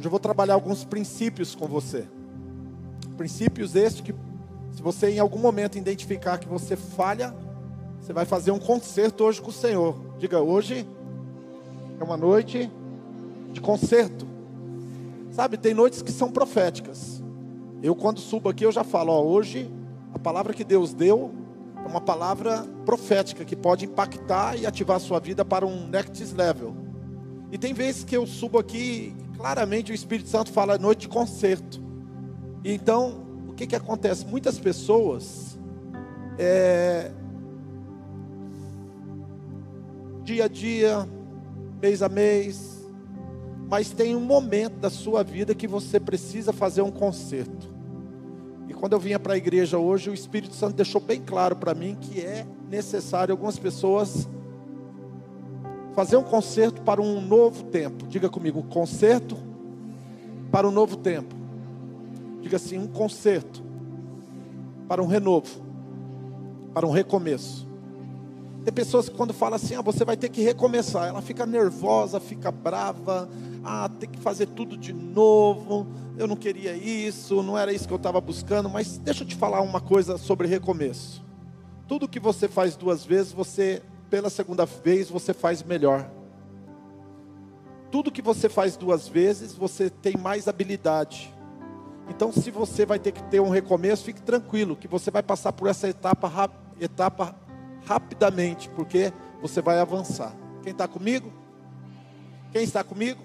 Hoje eu vou trabalhar alguns princípios com você. Princípios estes que, se você em algum momento identificar que você falha, você vai fazer um concerto hoje com o Senhor. Diga, hoje é uma noite de concerto. Sabe, tem noites que são proféticas. Eu, quando subo aqui, eu já falo: ó, hoje a palavra que Deus deu é uma palavra profética que pode impactar e ativar a sua vida para um next level. E tem vezes que eu subo aqui claramente o Espírito Santo fala noite de concerto. Então, o que, que acontece? Muitas pessoas, é, dia a dia, mês a mês, mas tem um momento da sua vida que você precisa fazer um concerto. E quando eu vinha para a igreja hoje, o Espírito Santo deixou bem claro para mim que é necessário algumas pessoas fazer um concerto para um novo tempo. Diga comigo, concerto para um novo tempo. Diga assim, um concerto para um renovo, para um recomeço. Tem pessoas que quando falam assim, ah, você vai ter que recomeçar, ela fica nervosa, fica brava, ah, tem que fazer tudo de novo, eu não queria isso, não era isso que eu estava buscando, mas deixa eu te falar uma coisa sobre recomeço. Tudo que você faz duas vezes, você, pela segunda vez, você faz melhor. Tudo que você faz duas vezes, você tem mais habilidade. Então, se você vai ter que ter um recomeço, fique tranquilo, que você vai passar por essa etapa, etapa rapidamente, porque você vai avançar. Quem está comigo? Quem está comigo?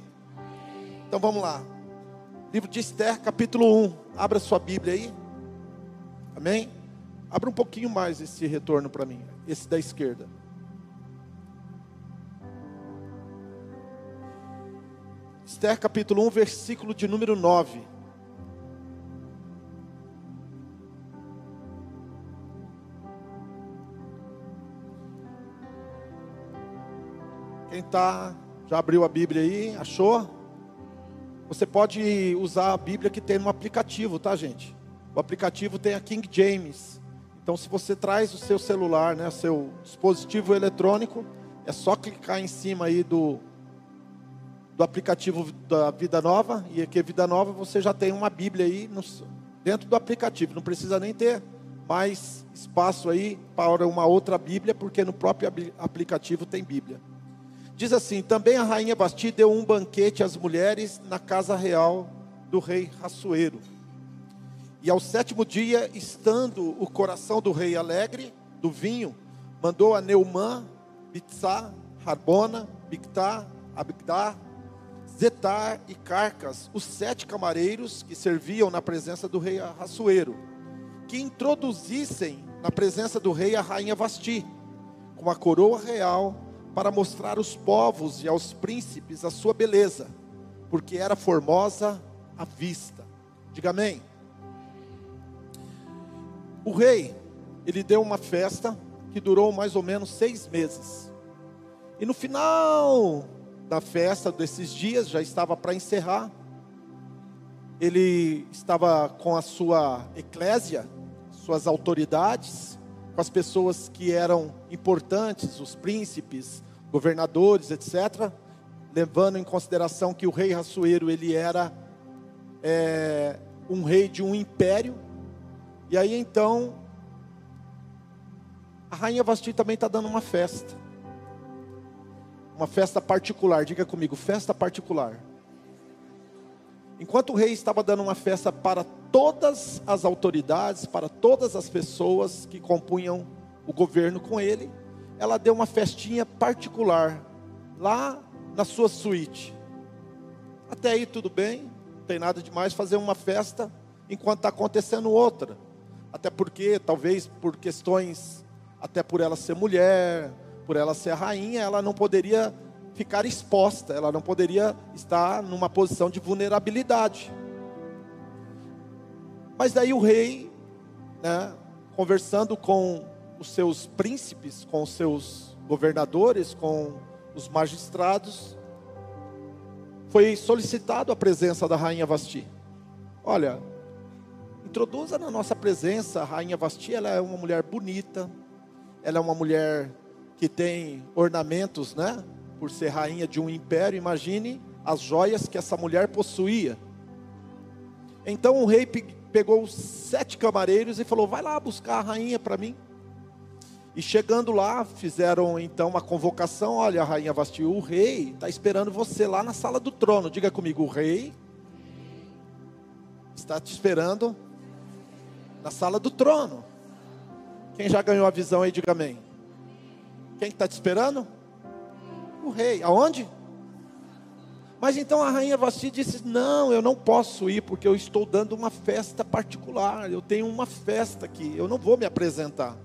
Então vamos lá. Livro de Esther, capítulo 1. Abra sua Bíblia aí. Amém? Abra um pouquinho mais esse retorno para mim. Esse da esquerda. Esther capítulo 1, versículo de número 9. Quem está, já abriu a Bíblia aí, achou? Você pode usar a Bíblia que tem no aplicativo, tá, gente? O aplicativo tem a King James. Então, se você traz o seu celular, né, seu dispositivo eletrônico, é só clicar em cima aí do, do aplicativo da Vida Nova, e aqui é Vida Nova você já tem uma Bíblia aí no, dentro do aplicativo. Não precisa nem ter mais espaço aí para uma outra Bíblia, porque no próprio aplicativo tem Bíblia. Diz assim: também a rainha Basti deu um banquete às mulheres na casa real do rei Rassuero. E ao sétimo dia, estando o coração do rei alegre do vinho, mandou a Neumã, Bitsá, Harbona, Bictá, Abigdá, Zetar e Carcas, os sete camareiros que serviam na presença do rei Rassuero, que introduzissem na presença do rei a rainha Vasti, com a coroa real para mostrar aos povos e aos príncipes a sua beleza, porque era formosa à vista. Diga amém. O rei, ele deu uma festa que durou mais ou menos seis meses. E no final da festa, desses dias, já estava para encerrar, ele estava com a sua eclésia, suas autoridades, com as pessoas que eram importantes, os príncipes, governadores, etc., levando em consideração que o rei Rassuero ele era é, um rei de um império. E aí então a rainha Vasti também está dando uma festa, uma festa particular. Diga comigo, festa particular. Enquanto o rei estava dando uma festa para todas as autoridades, para todas as pessoas que compunham o governo com ele, ela deu uma festinha particular lá na sua suíte. Até aí tudo bem, não tem nada demais fazer uma festa enquanto está acontecendo outra. Até porque, talvez por questões, até por ela ser mulher, por ela ser rainha, ela não poderia ficar exposta, ela não poderia estar numa posição de vulnerabilidade. Mas daí o rei, né, conversando com os seus príncipes, com os seus governadores, com os magistrados, foi solicitado a presença da rainha Vasti. Olha, introduza na nossa presença a rainha Vasti, ela é uma mulher bonita, ela é uma mulher que tem ornamentos, né? por ser rainha de um império, imagine as joias que essa mulher possuía. Então o rei pegou sete camareiros e falou: Vai lá buscar a rainha para mim. E chegando lá, fizeram então uma convocação: Olha, a rainha Vasti, o rei está esperando você lá na sala do trono. Diga comigo: O rei está te esperando na sala do trono. Quem já ganhou a visão aí, diga amém. Quem está te esperando? O rei. Aonde? Mas então a rainha Vasti disse: Não, eu não posso ir porque eu estou dando uma festa particular. Eu tenho uma festa aqui, eu não vou me apresentar.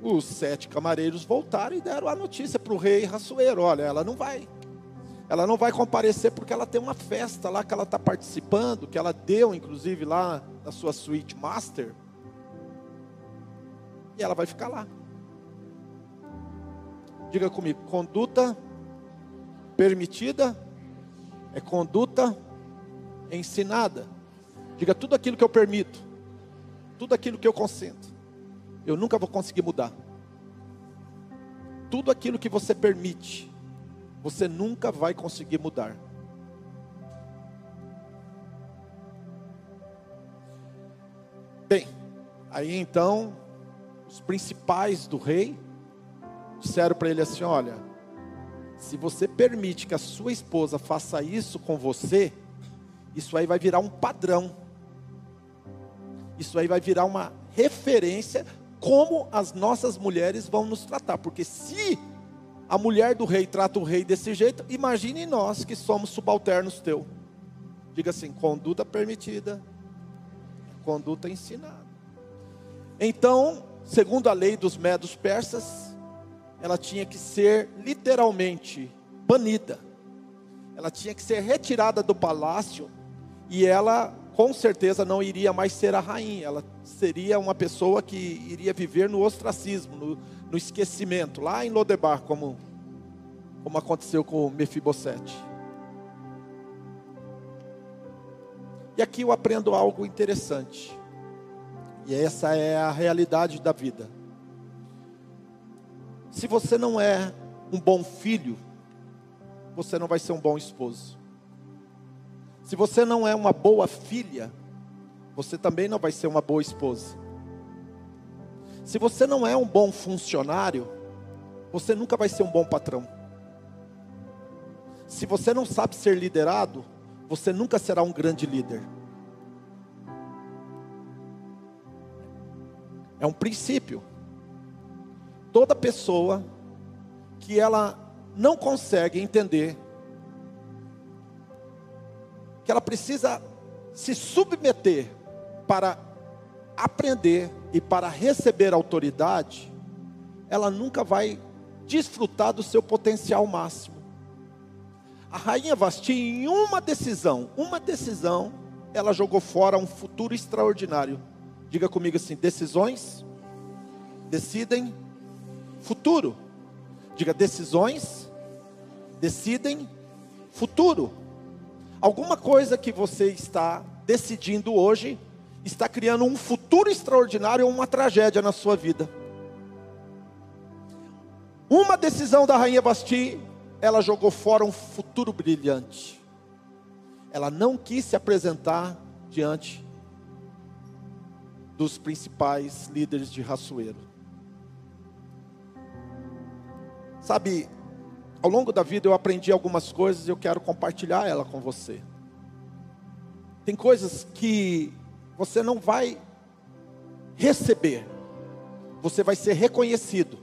Os sete camareiros voltaram e deram a notícia para o rei Raçoeiro: Olha, ela não vai. Ela não vai comparecer porque ela tem uma festa lá que ela está participando, que ela deu inclusive lá na sua suíte master. E ela vai ficar lá. Diga comigo, conduta permitida é conduta ensinada. Diga tudo aquilo que eu permito, tudo aquilo que eu consento, eu nunca vou conseguir mudar. Tudo aquilo que você permite, você nunca vai conseguir mudar. Bem, aí então, os principais do rei disseram para ele assim: Olha, se você permite que a sua esposa faça isso com você, isso aí vai virar um padrão. Isso aí vai virar uma referência como as nossas mulheres vão nos tratar, porque se a mulher do rei trata o rei desse jeito, imagine nós que somos subalternos teu. Diga assim: conduta permitida, conduta ensinada. Então, segundo a lei dos medos persas, ela tinha que ser literalmente banida. Ela tinha que ser retirada do palácio e ela com certeza não iria mais ser a rainha, ela seria uma pessoa que iria viver no ostracismo, no, no esquecimento, lá em Lodebar, como, como aconteceu com Mefibosete. E aqui eu aprendo algo interessante, e essa é a realidade da vida. Se você não é um bom filho, você não vai ser um bom esposo. Se você não é uma boa filha, você também não vai ser uma boa esposa. Se você não é um bom funcionário, você nunca vai ser um bom patrão. Se você não sabe ser liderado, você nunca será um grande líder. É um princípio toda pessoa que ela não consegue entender que ela precisa se submeter para aprender e para receber autoridade, ela nunca vai desfrutar do seu potencial máximo. A rainha Vasti, em uma decisão, uma decisão, ela jogou fora um futuro extraordinário. Diga comigo assim: decisões decidem futuro. Diga, decisões decidem futuro. Alguma coisa que você está decidindo hoje está criando um futuro extraordinário ou uma tragédia na sua vida. Uma decisão da rainha Basti, ela jogou fora um futuro brilhante. Ela não quis se apresentar diante dos principais líderes de Raçoeiro. Sabe, ao longo da vida eu aprendi algumas coisas e eu quero compartilhar ela com você. Tem coisas que você não vai receber, você vai ser reconhecido.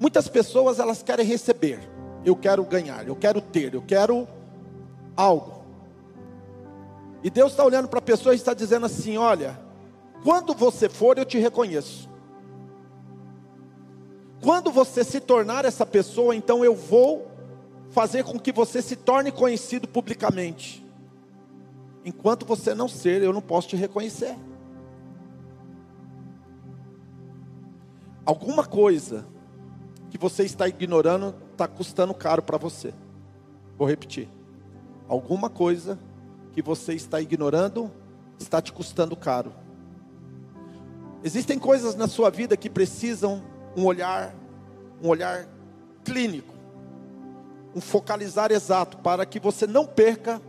Muitas pessoas elas querem receber, eu quero ganhar, eu quero ter, eu quero algo. E Deus está olhando para a pessoa e está dizendo assim: olha, quando você for, eu te reconheço. Quando você se tornar essa pessoa, então eu vou fazer com que você se torne conhecido publicamente. Enquanto você não ser, eu não posso te reconhecer. Alguma coisa que você está ignorando está custando caro para você. Vou repetir. Alguma coisa que você está ignorando está te custando caro. Existem coisas na sua vida que precisam um olhar, um olhar clínico. um focalizar exato para que você não perca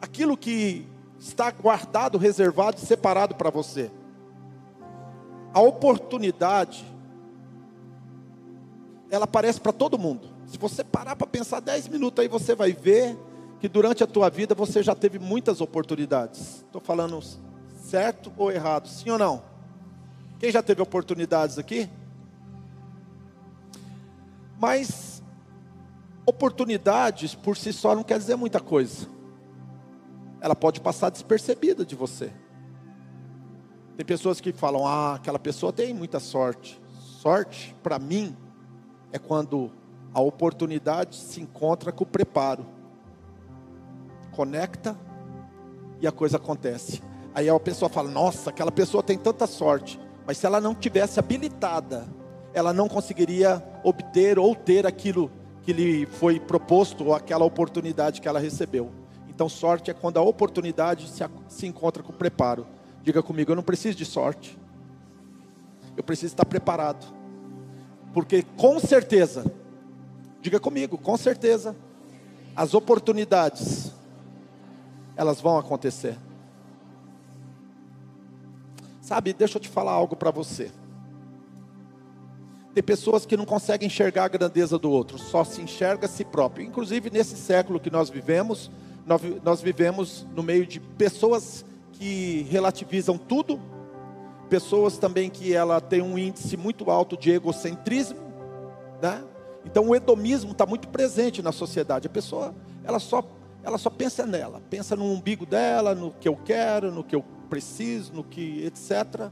aquilo que está guardado, reservado e separado para você. A oportunidade ela aparece para todo mundo. Se você parar para pensar 10 minutos aí, você vai ver que durante a tua vida você já teve muitas oportunidades. Estou falando certo ou errado? Sim ou não? Quem já teve oportunidades aqui? Mas oportunidades por si só não quer dizer muita coisa. Ela pode passar despercebida de você. Tem pessoas que falam: "Ah, aquela pessoa tem muita sorte". Sorte, para mim, é quando a oportunidade se encontra com o preparo. Conecta e a coisa acontece. Aí a pessoa fala: "Nossa, aquela pessoa tem tanta sorte". Mas se ela não tivesse habilitada, ela não conseguiria obter ou ter aquilo que lhe foi proposto ou aquela oportunidade que ela recebeu. Então, sorte é quando a oportunidade se, se encontra com o preparo. Diga comigo, eu não preciso de sorte. Eu preciso estar preparado. Porque com certeza, diga comigo, com certeza, as oportunidades elas vão acontecer. Sabe, deixa eu te falar algo para você. Tem pessoas que não conseguem enxergar a grandeza do outro, só se enxerga a si próprio. Inclusive nesse século que nós vivemos, nós vivemos no meio de pessoas que relativizam tudo, pessoas também que ela tem um índice muito alto de egocentrismo, né? Então o hedonismo está muito presente na sociedade. A pessoa, ela só, ela só pensa nela, pensa no umbigo dela, no que eu quero, no que eu preciso, no que etc.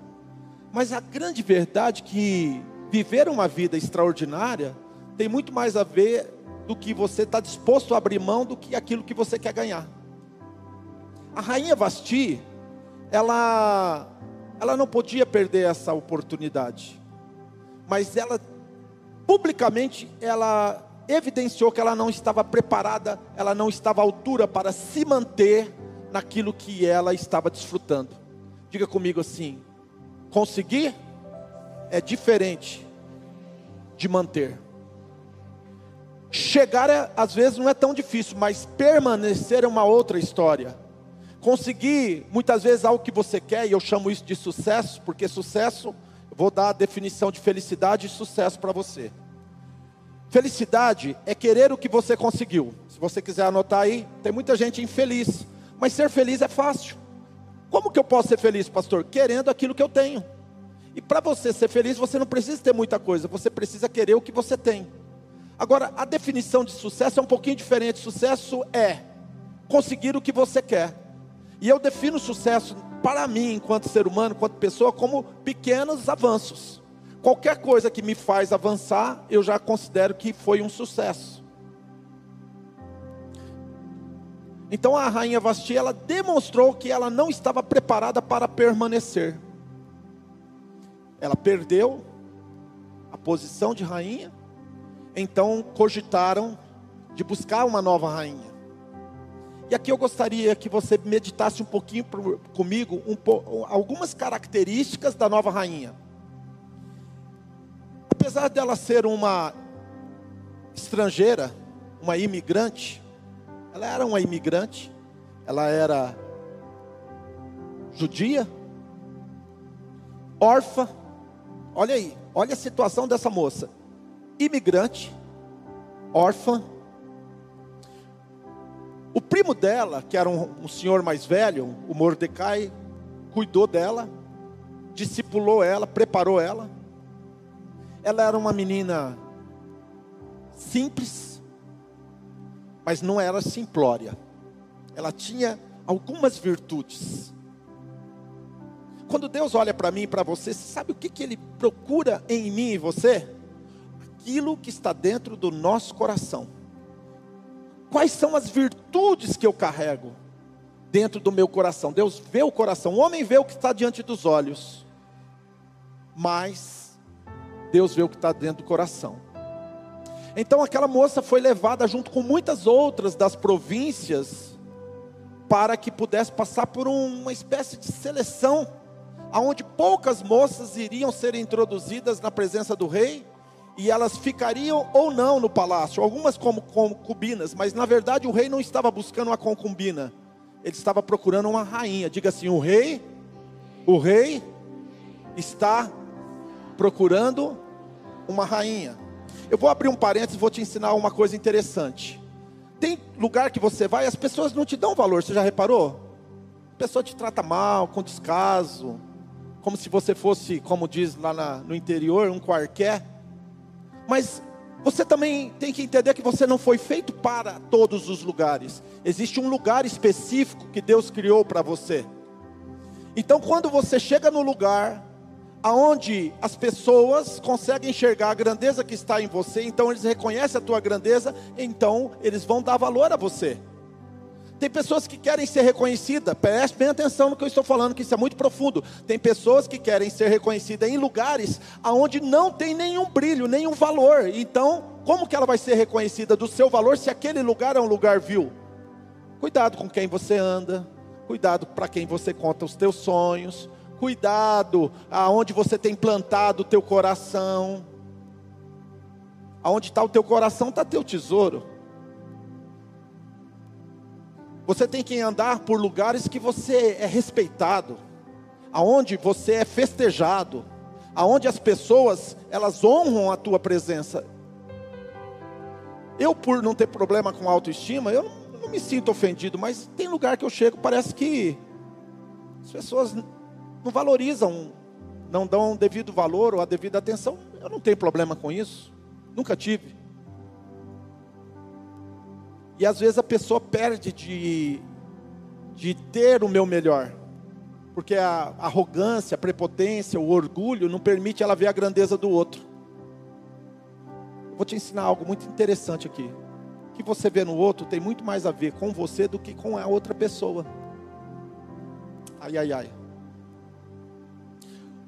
Mas a grande verdade é que viver uma vida extraordinária tem muito mais a ver do que você está disposto a abrir mão do que aquilo que você quer ganhar. A rainha Vasti, ela, ela não podia perder essa oportunidade, mas ela publicamente ela evidenciou que ela não estava preparada, ela não estava à altura para se manter naquilo que ela estava desfrutando. Diga comigo assim: conseguir é diferente de manter. Chegar é, às vezes não é tão difícil, mas permanecer é uma outra história. Conseguir muitas vezes algo que você quer, e eu chamo isso de sucesso, porque sucesso, vou dar a definição de felicidade e sucesso para você. Felicidade é querer o que você conseguiu. Se você quiser anotar aí, tem muita gente infeliz. Mas ser feliz é fácil. Como que eu posso ser feliz, pastor? Querendo aquilo que eu tenho. E para você ser feliz, você não precisa ter muita coisa, você precisa querer o que você tem. Agora, a definição de sucesso é um pouquinho diferente. Sucesso é conseguir o que você quer. E eu defino sucesso para mim, enquanto ser humano, enquanto pessoa, como pequenos avanços. Qualquer coisa que me faz avançar, eu já considero que foi um sucesso. Então a rainha Vasti, ela demonstrou que ela não estava preparada para permanecer. Ela perdeu a posição de rainha, então cogitaram de buscar uma nova rainha. E aqui eu gostaria que você meditasse um pouquinho comigo um, algumas características da nova rainha. Apesar dela ser uma estrangeira, uma imigrante, ela era uma imigrante, ela era judia, órfã. Olha aí, olha a situação dessa moça: imigrante, órfã. O primo dela, que era um, um senhor mais velho, o Mordecai, cuidou dela, discipulou ela, preparou ela. Ela era uma menina simples, mas não era simplória. Ela tinha algumas virtudes. Quando Deus olha para mim e para você, sabe o que, que Ele procura em mim e você? Aquilo que está dentro do nosso coração. Quais são as virtudes que eu carrego dentro do meu coração? Deus vê o coração, o homem vê o que está diante dos olhos, mas Deus vê o que está dentro do coração. Então aquela moça foi levada junto com muitas outras das províncias para que pudesse passar por uma espécie de seleção, aonde poucas moças iriam ser introduzidas na presença do rei e elas ficariam ou não no palácio, algumas como concubinas, mas na verdade o rei não estava buscando uma concubina, ele estava procurando uma rainha. Diga assim: o rei, o rei está procurando uma rainha. Eu vou abrir um parênteses e vou te ensinar uma coisa interessante. Tem lugar que você vai, as pessoas não te dão valor, você já reparou? A pessoa te trata mal, com descaso, como se você fosse, como diz lá na, no interior, um qualquer. Mas você também tem que entender que você não foi feito para todos os lugares. Existe um lugar específico que Deus criou para você. Então, quando você chega no lugar aonde as pessoas conseguem enxergar a grandeza que está em você, então eles reconhecem a tua grandeza, então eles vão dar valor a você. Tem pessoas que querem ser reconhecidas, preste bem atenção no que eu estou falando, que isso é muito profundo. Tem pessoas que querem ser reconhecidas em lugares aonde não tem nenhum brilho, nenhum valor. Então, como que ela vai ser reconhecida do seu valor se aquele lugar é um lugar vil? Cuidado com quem você anda, cuidado para quem você conta os teus sonhos, cuidado aonde você tem plantado o teu coração. Aonde está o teu coração, está teu tesouro. Você tem que andar por lugares que você é respeitado, aonde você é festejado, aonde as pessoas elas honram a tua presença. Eu por não ter problema com autoestima, eu não, não me sinto ofendido, mas tem lugar que eu chego parece que as pessoas não valorizam, não dão devido valor ou a devida atenção. Eu não tenho problema com isso, nunca tive. E às vezes a pessoa perde de, de ter o meu melhor, porque a arrogância, a prepotência, o orgulho não permite ela ver a grandeza do outro. vou te ensinar algo muito interessante aqui. O que você vê no outro tem muito mais a ver com você do que com a outra pessoa. Ai, ai, ai.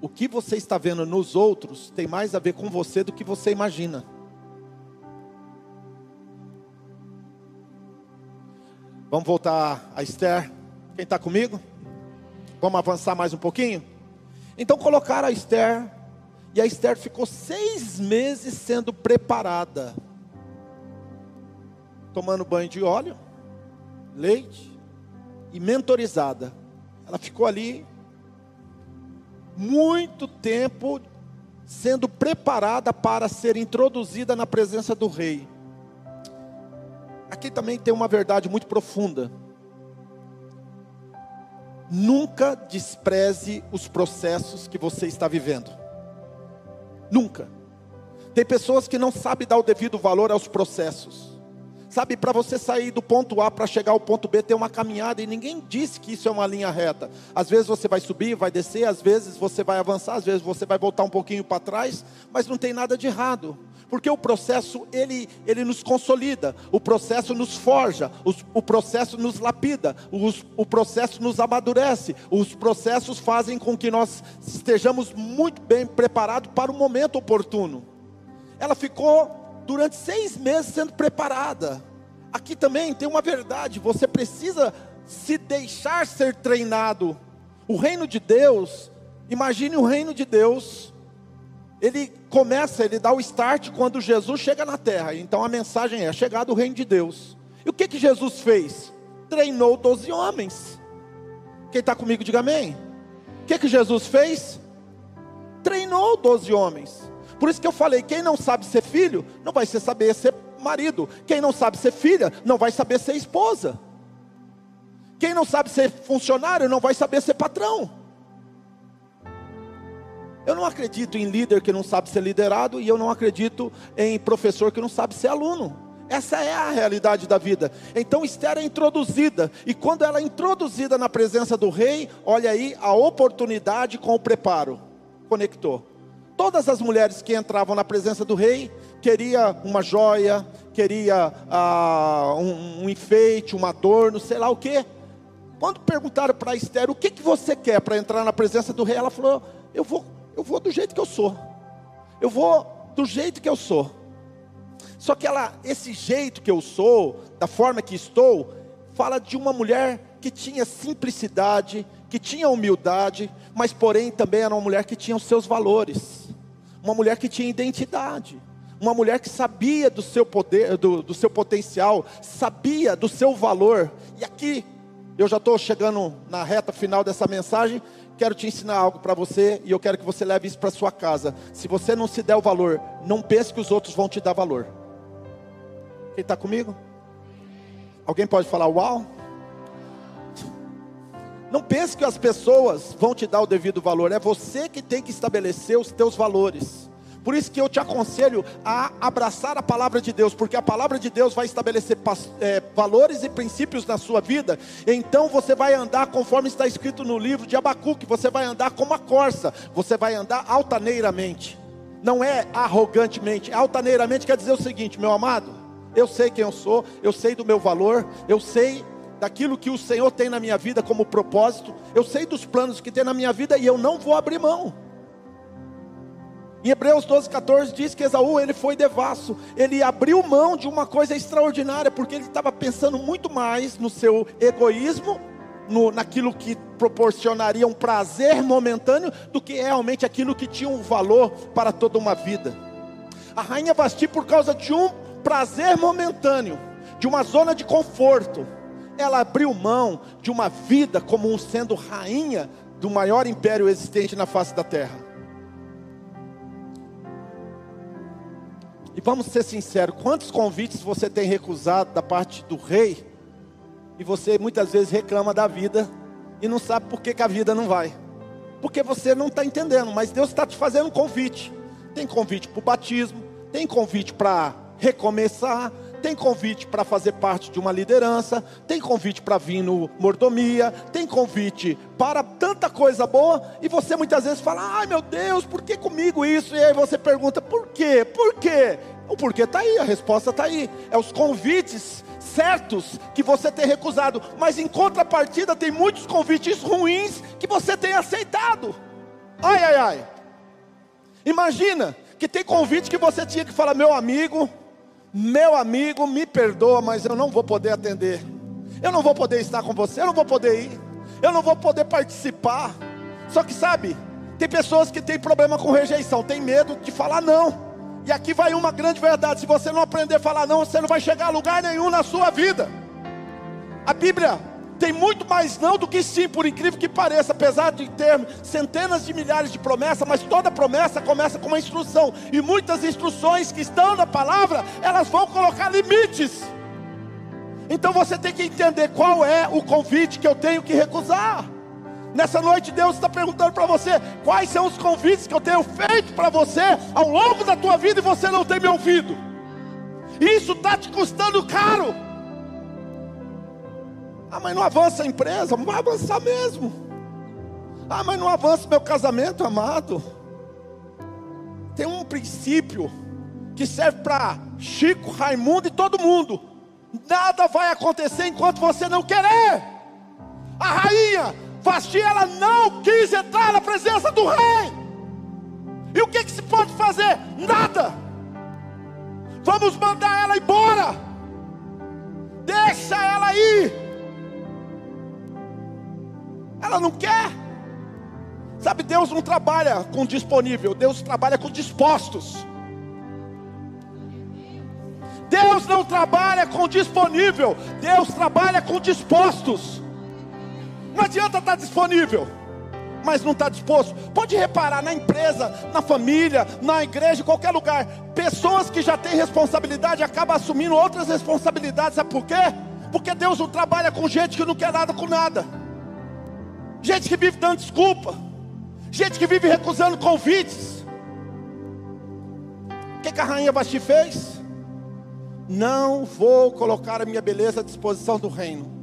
O que você está vendo nos outros tem mais a ver com você do que você imagina. Vamos voltar a Esther. Quem está comigo? Vamos avançar mais um pouquinho? Então colocaram a Esther, e a Esther ficou seis meses sendo preparada, tomando banho de óleo, leite e mentorizada. Ela ficou ali muito tempo sendo preparada para ser introduzida na presença do rei. Aqui também tem uma verdade muito profunda. Nunca despreze os processos que você está vivendo. Nunca. Tem pessoas que não sabem dar o devido valor aos processos. Sabe, para você sair do ponto A para chegar ao ponto B, tem uma caminhada e ninguém disse que isso é uma linha reta. Às vezes você vai subir, vai descer, às vezes você vai avançar, às vezes você vai voltar um pouquinho para trás, mas não tem nada de errado. Porque o processo ele, ele nos consolida, o processo nos forja, os, o processo nos lapida, os, o processo nos amadurece, os processos fazem com que nós estejamos muito bem preparados para o momento oportuno. Ela ficou durante seis meses sendo preparada. Aqui também tem uma verdade: você precisa se deixar ser treinado. O reino de Deus, imagine o reino de Deus, ele começa, ele dá o start quando Jesus chega na terra. Então a mensagem é: chegado o reino de Deus. E o que que Jesus fez? Treinou doze homens. Quem está comigo, diga amém. O que que Jesus fez? Treinou doze homens. Por isso que eu falei: quem não sabe ser filho, não vai saber ser marido. Quem não sabe ser filha, não vai saber ser esposa. Quem não sabe ser funcionário, não vai saber ser patrão. Eu não acredito em líder que não sabe ser liderado, e eu não acredito em professor que não sabe ser aluno. Essa é a realidade da vida. Então Esther é introduzida, e quando ela é introduzida na presença do rei, olha aí a oportunidade com o preparo. Conectou. Todas as mulheres que entravam na presença do rei queria uma joia, queria ah, um, um, enfeite, um adorno, sei lá o que. Quando perguntaram para Esther o que, que você quer para entrar na presença do rei, ela falou: eu vou, eu vou do jeito que eu sou. Eu vou do jeito que eu sou. Só que ela, esse jeito que eu sou, da forma que estou, fala de uma mulher que tinha simplicidade, que tinha humildade, mas porém também era uma mulher que tinha os seus valores uma mulher que tinha identidade, uma mulher que sabia do seu poder, do, do seu potencial, sabia do seu valor. E aqui, eu já estou chegando na reta final dessa mensagem. Quero te ensinar algo para você e eu quero que você leve isso para sua casa. Se você não se der o valor, não pense que os outros vão te dar valor. Quem está comigo? Alguém pode falar uau? Não pense que as pessoas vão te dar o devido valor, é você que tem que estabelecer os teus valores. Por isso que eu te aconselho a abraçar a palavra de Deus, porque a palavra de Deus vai estabelecer é, valores e princípios na sua vida. Então você vai andar conforme está escrito no livro de Abacuque, você vai andar como a corça, você vai andar altaneiramente. Não é arrogantemente, altaneiramente quer dizer o seguinte, meu amado, eu sei quem eu sou, eu sei do meu valor, eu sei daquilo que o Senhor tem na minha vida como propósito, eu sei dos planos que tem na minha vida e eu não vou abrir mão. Em Hebreus 12, 14 diz que Esaú ele foi devasso, ele abriu mão de uma coisa extraordinária, porque ele estava pensando muito mais no seu egoísmo, no, naquilo que proporcionaria um prazer momentâneo, do que realmente aquilo que tinha um valor para toda uma vida. A rainha Vasti, por causa de um prazer momentâneo, de uma zona de conforto, ela abriu mão de uma vida como sendo rainha do maior império existente na face da terra. E vamos ser sinceros: quantos convites você tem recusado da parte do rei? E você muitas vezes reclama da vida e não sabe por que, que a vida não vai. Porque você não está entendendo, mas Deus está te fazendo um convite. Tem convite para o batismo, tem convite para recomeçar, tem convite para fazer parte de uma liderança, tem convite para vir no mordomia, tem convite para tanta coisa boa, e você muitas vezes fala: ai meu Deus, por que comigo isso? E aí você pergunta: por quê? Por quê? O porquê está aí, a resposta está aí. É os convites certos que você tem recusado, mas em contrapartida tem muitos convites ruins que você tem aceitado. Ai, ai, ai. Imagina que tem convite que você tinha que falar, meu amigo, meu amigo, me perdoa, mas eu não vou poder atender. Eu não vou poder estar com você, eu não vou poder ir. Eu não vou poder participar. Só que sabe, tem pessoas que têm problema com rejeição, tem medo de falar não. E aqui vai uma grande verdade: se você não aprender a falar não, você não vai chegar a lugar nenhum na sua vida. A Bíblia tem muito mais não do que sim, por incrível que pareça, apesar de ter centenas de milhares de promessas, mas toda promessa começa com uma instrução, e muitas instruções que estão na palavra, elas vão colocar limites. Então você tem que entender qual é o convite que eu tenho que recusar. Nessa noite Deus está perguntando para você quais são os convites que eu tenho feito para você ao longo da tua vida e você não tem me ouvido. Isso está te custando caro. Ah, mas não avança a empresa, vai avançar mesmo. Ah, mas não avança meu casamento, amado. Tem um princípio que serve para Chico, Raimundo e todo mundo. Nada vai acontecer enquanto você não querer. A rainha Vasti, ela não quis entrar na presença do rei. E o que, que se pode fazer? Nada. Vamos mandar ela embora. Deixa ela ir. Ela não quer. Sabe, Deus não trabalha com disponível, Deus trabalha com dispostos. Deus não trabalha com disponível, Deus trabalha com dispostos. Não adianta estar disponível, mas não está disposto. Pode reparar na empresa, na família, na igreja, em qualquer lugar. Pessoas que já têm responsabilidade acabam assumindo outras responsabilidades. Sabe por quê? Porque Deus não trabalha com gente que não quer nada com nada. Gente que vive dando desculpa. Gente que vive recusando convites. O que, que a rainha Basti fez? Não vou colocar a minha beleza à disposição do reino.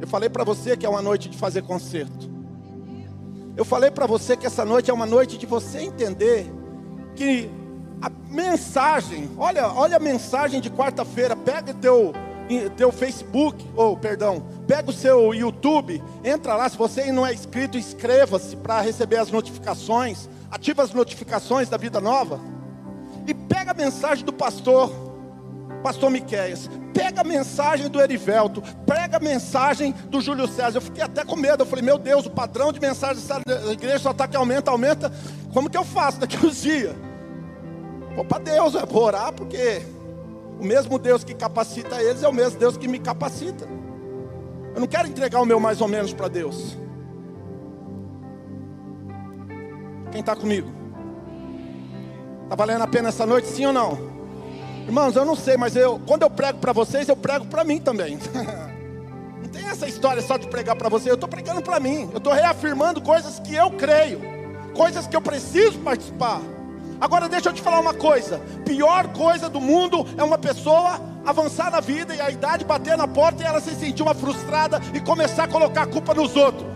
Eu falei para você que é uma noite de fazer concerto. Eu falei para você que essa noite é uma noite de você entender que a mensagem, olha, olha a mensagem de quarta-feira, pega teu teu Facebook, ou oh, perdão, pega o seu YouTube, entra lá, se você não é inscrito, inscreva-se para receber as notificações, ativa as notificações da vida nova e pega a mensagem do pastor pastor Miqueias, pega a mensagem do Erivelto, pega a mensagem do Júlio César. Eu fiquei até com medo. Eu falei, meu Deus, o padrão de mensagem dessa igreja só está que aumenta, aumenta. Como que eu faço daqui uns dias? Vou para Deus, vou orar, porque o mesmo Deus que capacita eles é o mesmo Deus que me capacita. Eu não quero entregar o meu mais ou menos para Deus. Quem está comigo? Está valendo a pena essa noite, sim ou não? Irmãos, eu não sei, mas eu, quando eu prego para vocês, eu prego para mim também. não tem essa história só de pregar para você, eu estou pregando para mim. Eu estou reafirmando coisas que eu creio, coisas que eu preciso participar. Agora deixa eu te falar uma coisa: pior coisa do mundo é uma pessoa avançar na vida e a idade bater na porta e ela se sentir uma frustrada e começar a colocar a culpa nos outros.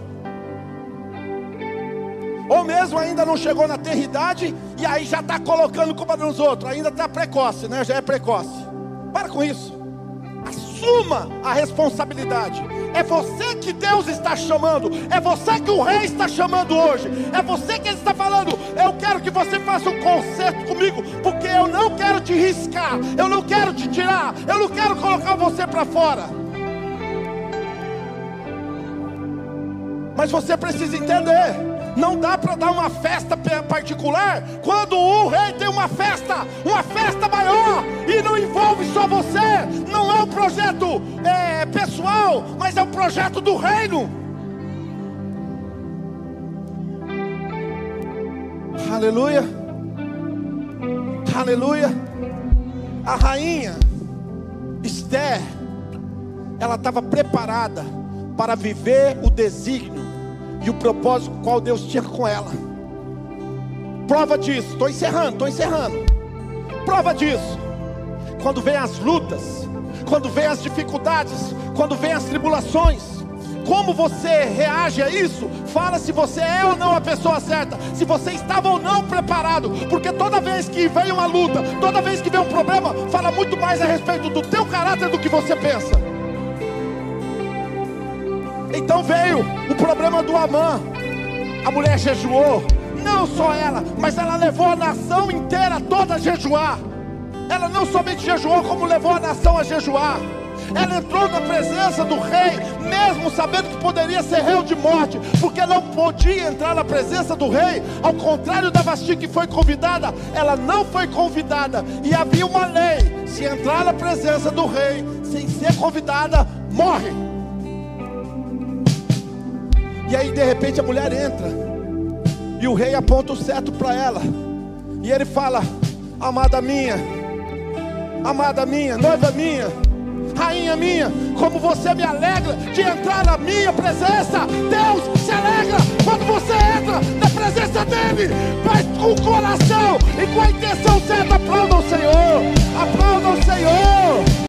Ou mesmo ainda não chegou na terridade e aí já está colocando culpa nos outros, ainda está precoce, né? Já é precoce. Para com isso. Assuma a responsabilidade. É você que Deus está chamando. É você que o rei está chamando hoje. É você que ele está falando. Eu quero que você faça um concerto comigo, porque eu não quero te riscar. Eu não quero te tirar. Eu não quero colocar você para fora. Mas você precisa entender não dá para dar uma festa particular quando o rei tem uma festa, uma festa maior e não envolve só você. Não é um projeto é, pessoal, mas é um projeto do reino. Aleluia, aleluia. A rainha Esther, ela estava preparada para viver o desígnio e o propósito qual Deus tinha com ela. Prova disso, estou encerrando, estou encerrando. Prova disso, quando vem as lutas, quando vem as dificuldades, quando vem as tribulações, como você reage a isso, fala se você é ou não a pessoa certa, se você estava ou não preparado, porque toda vez que vem uma luta, toda vez que vem um problema, fala muito mais a respeito do teu caráter do que você pensa. Então veio o problema do Amã. A mulher jejuou, não só ela, mas ela levou a nação inteira toda a jejuar. Ela não somente jejuou, como levou a nação a jejuar. Ela entrou na presença do rei, mesmo sabendo que poderia ser réu de morte, porque não podia entrar na presença do rei. Ao contrário da Vasti que foi convidada, ela não foi convidada. E havia uma lei: se entrar na presença do rei sem ser convidada, morre. E aí de repente a mulher entra. E o rei aponta o certo para ela. E ele fala: Amada minha, amada minha, noiva minha, rainha minha, como você me alegra de entrar na minha presença. Deus se alegra quando você entra na presença dele. Mas com o coração e com a intenção certa, aplauda o Senhor. Aplauda